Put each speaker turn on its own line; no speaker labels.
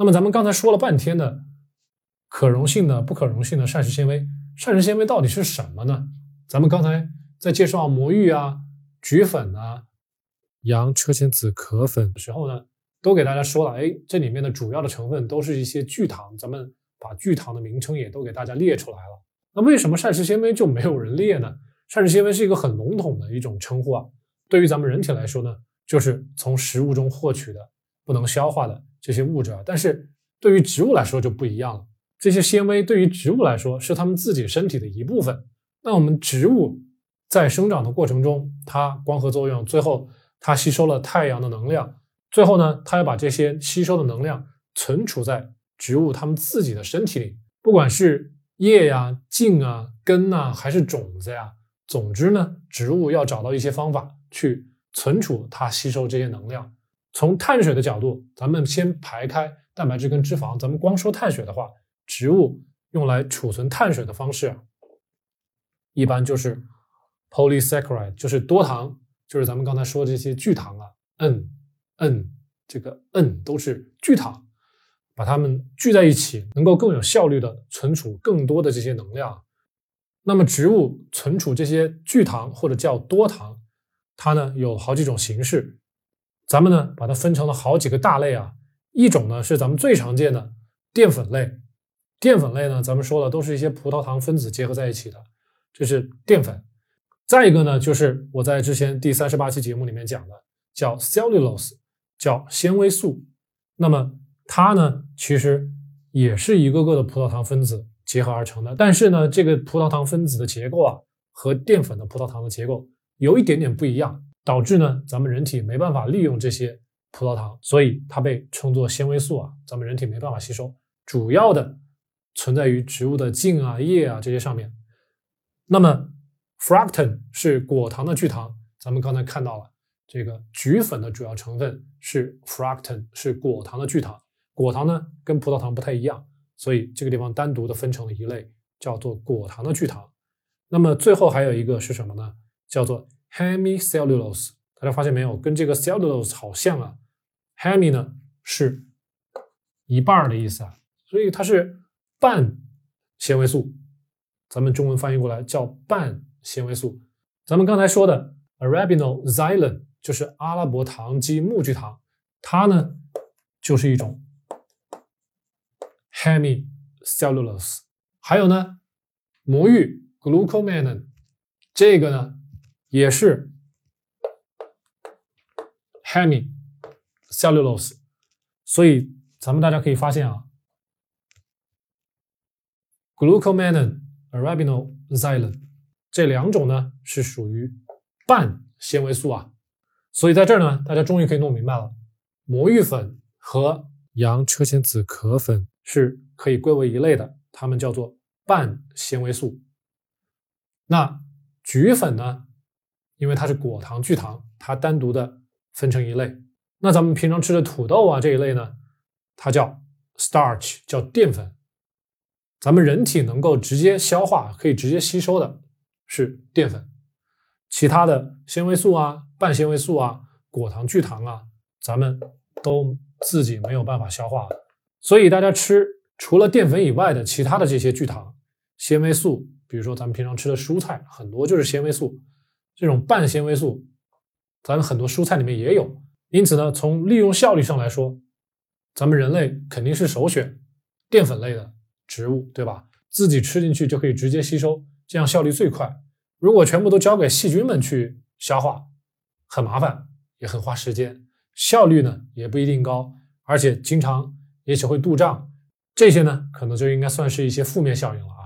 那么咱们刚才说了半天的可溶性的、不可溶性的膳食纤维，膳食纤维到底是什么呢？咱们刚才在介绍魔芋啊、菊粉啊、洋车前子壳粉的时候呢，都给大家说了，哎，这里面的主要的成分都是一些聚糖，咱们把聚糖的名称也都给大家列出来了。那为什么膳食纤维就没有人列呢？膳食纤维是一个很笼统的一种称呼啊。对于咱们人体来说呢，就是从食物中获取的不能消化的这些物质啊。但是对于植物来说就不一样了，这些纤维对于植物来说是它们自己身体的一部分。那我们植物在生长的过程中，它光合作用，最后它吸收了太阳的能量，最后呢，它要把这些吸收的能量存储在植物它们自己的身体里，不管是。叶呀、茎啊、根呐，还是种子呀？总之呢，植物要找到一些方法去存储它吸收这些能量。从碳水的角度，咱们先排开蛋白质跟脂肪。咱们光说碳水的话，植物用来储存碳水的方式，一般就是 polysaccharide，就是多糖，就是咱们刚才说的这些聚糖啊，N、N 这个 N 都是聚糖。把它们聚在一起，能够更有效率的存储更多的这些能量。那么，植物存储这些聚糖或者叫多糖，它呢有好几种形式。咱们呢把它分成了好几个大类啊。一种呢是咱们最常见的淀粉类，淀粉类呢咱们说了都是一些葡萄糖分子结合在一起的，这是淀粉。再一个呢就是我在之前第三十八期节目里面讲的，叫 cellulose，叫纤维素。那么它呢，其实也是一个个的葡萄糖分子结合而成的，但是呢，这个葡萄糖分子的结构啊，和淀粉的葡萄糖的结构有一点点不一样，导致呢，咱们人体没办法利用这些葡萄糖，所以它被称作纤维素啊，咱们人体没办法吸收，主要的存在于植物的茎啊、叶啊这些上面。那么，fructan 是果糖的聚糖，咱们刚才看到了，这个菊粉的主要成分是 fructan，是果糖的聚糖。果糖呢，跟葡萄糖不太一样，所以这个地方单独的分成了一类，叫做果糖的聚糖。那么最后还有一个是什么呢？叫做 hemicellulose。大家发现没有，跟这个 cellulose 好像啊。hemi 呢是一半的意思啊，所以它是半纤维素。咱们中文翻译过来叫半纤维素。咱们刚才说的 arabinoxylan 就是阿拉伯糖基木聚糖，它呢就是一种。hemicellulose，还有呢，魔芋 glucomannan，这个呢也是 hemicellulose，所以咱们大家可以发现啊，glucomannan、arabinoxylan 这两种呢是属于半纤维素啊，所以在这儿呢，大家终于可以弄明白了，魔芋粉和洋车前子壳粉。是可以归为一类的，它们叫做半纤维素。那菊粉呢？因为它是果糖聚糖，它单独的分成一类。那咱们平常吃的土豆啊这一类呢，它叫 starch，叫淀粉。咱们人体能够直接消化、可以直接吸收的是淀粉，其他的纤维素啊、半纤维素啊、果糖聚糖啊，咱们都自己没有办法消化。所以大家吃除了淀粉以外的其他的这些聚糖、纤维素，比如说咱们平常吃的蔬菜，很多就是纤维素。这种半纤维素，咱们很多蔬菜里面也有。因此呢，从利用效率上来说，咱们人类肯定是首选淀粉类的植物，对吧？自己吃进去就可以直接吸收，这样效率最快。如果全部都交给细菌们去消化，很麻烦，也很花时间，效率呢也不一定高，而且经常。也许会肚胀，这些呢，可能就应该算是一些负面效应了。